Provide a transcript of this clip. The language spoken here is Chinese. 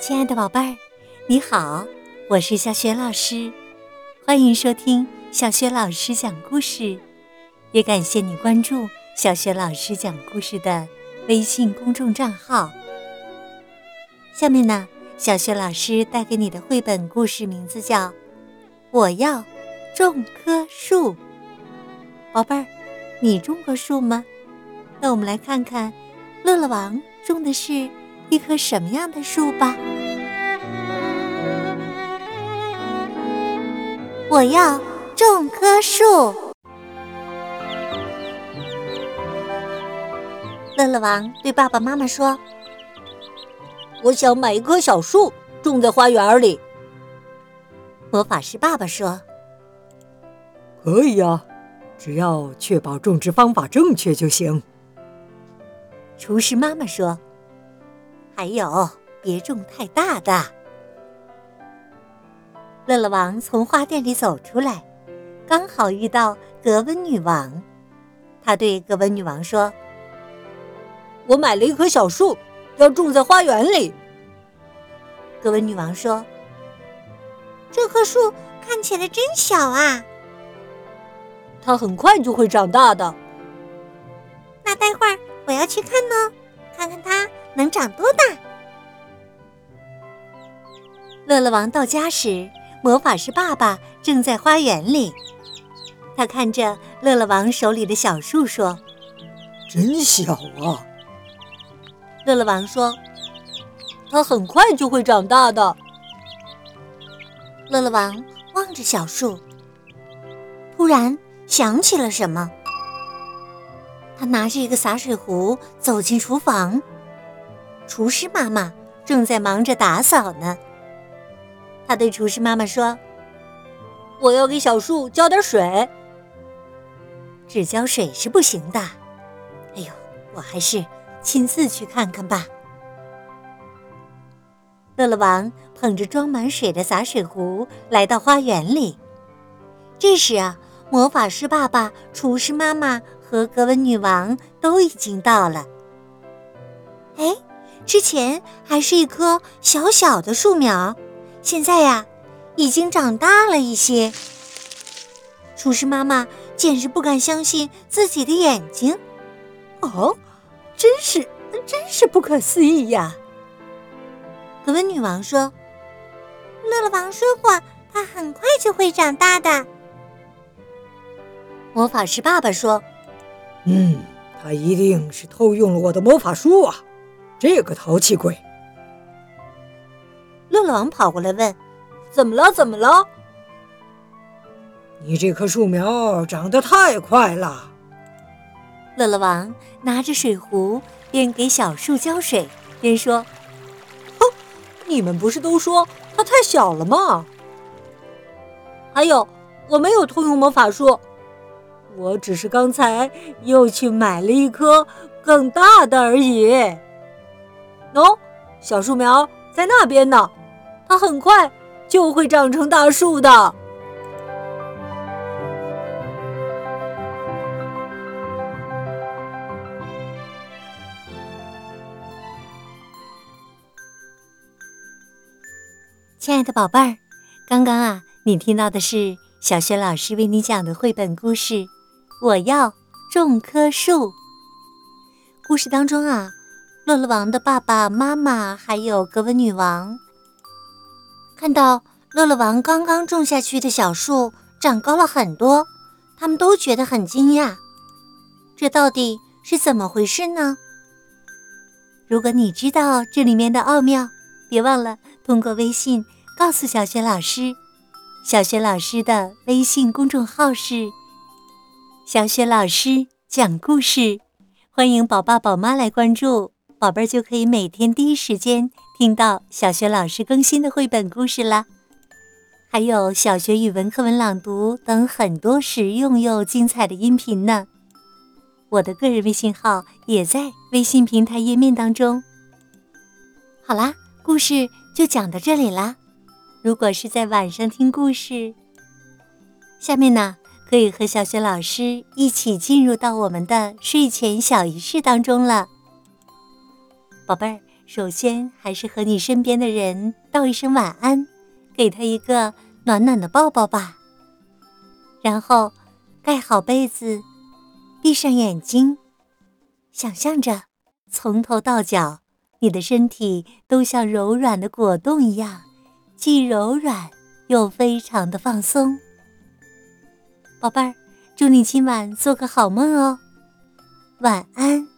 亲爱的宝贝儿，你好，我是小雪老师，欢迎收听小雪老师讲故事，也感谢你关注小雪老师讲故事的微信公众账号。下面呢，小雪老师带给你的绘本故事名字叫《我要种棵树》。宝贝儿，你种过树吗？那我们来看看，乐乐王种的是。一棵什么样的树吧？我要种棵树。乐乐王对爸爸妈妈说：“我想买一棵小树，种在花园里。”魔法师爸爸说：“可以呀，只要确保种植方法正确就行。”厨师妈妈说。还有，别种太大的。乐乐王从花店里走出来，刚好遇到格温女王。他对格温女王说：“我买了一棵小树，要种在花园里。”格温女王说：“这棵树看起来真小啊，它很快就会长大的。那待会儿我要去看呢，看看它。”能长多大？乐乐王到家时，魔法师爸爸正在花园里。他看着乐乐王手里的小树说：“真小啊！”乐乐王说：“它很快就会长大的。”乐乐王望着小树，突然想起了什么。他拿着一个洒水壶走进厨房。厨师妈妈正在忙着打扫呢。他对厨师妈妈说：“我要给小树浇点水。只浇水是不行的。哎呦，我还是亲自去看看吧。”乐乐王捧着装满水的洒水壶来到花园里。这时啊，魔法师爸爸、厨师妈妈和格温女王都已经到了。哎。之前还是一棵小小的树苗，现在呀，已经长大了一些。厨师妈妈简直不敢相信自己的眼睛，哦，真是，真是不可思议呀！格温女王说：“乐乐王说过，它很快就会长大的。”魔法师爸爸说：“嗯，他一定是偷用了我的魔法书啊！”这个淘气鬼！乐乐王跑过来问：“怎么了？怎么了？”你这棵树苗长得太快了。乐乐王拿着水壶，边给小树浇水，边说：“哼，你们不是都说它太小了吗？还有，我没有偷用魔法术，我只是刚才又去买了一棵更大的而已。”喏，小树苗在那边呢，它很快就会长成大树的。亲爱的宝贝儿，刚刚啊，你听到的是小雪老师为你讲的绘本故事《我要种棵树》。故事当中啊。乐乐王的爸爸妈妈还有格温女王，看到乐乐王刚刚种下去的小树长高了很多，他们都觉得很惊讶。这到底是怎么回事呢？如果你知道这里面的奥妙，别忘了通过微信告诉小雪老师。小雪老师的微信公众号是“小雪老师讲故事”，欢迎宝爸宝妈来关注。宝贝儿就可以每天第一时间听到小学老师更新的绘本故事啦，还有小学语文课文朗读等很多实用又精彩的音频呢。我的个人微信号也在微信平台页面当中。好啦，故事就讲到这里啦。如果是在晚上听故事，下面呢可以和小学老师一起进入到我们的睡前小仪式当中了。宝贝儿，首先还是和你身边的人道一声晚安，给他一个暖暖的抱抱吧。然后盖好被子，闭上眼睛，想象着从头到脚，你的身体都像柔软的果冻一样，既柔软又非常的放松。宝贝儿，祝你今晚做个好梦哦，晚安。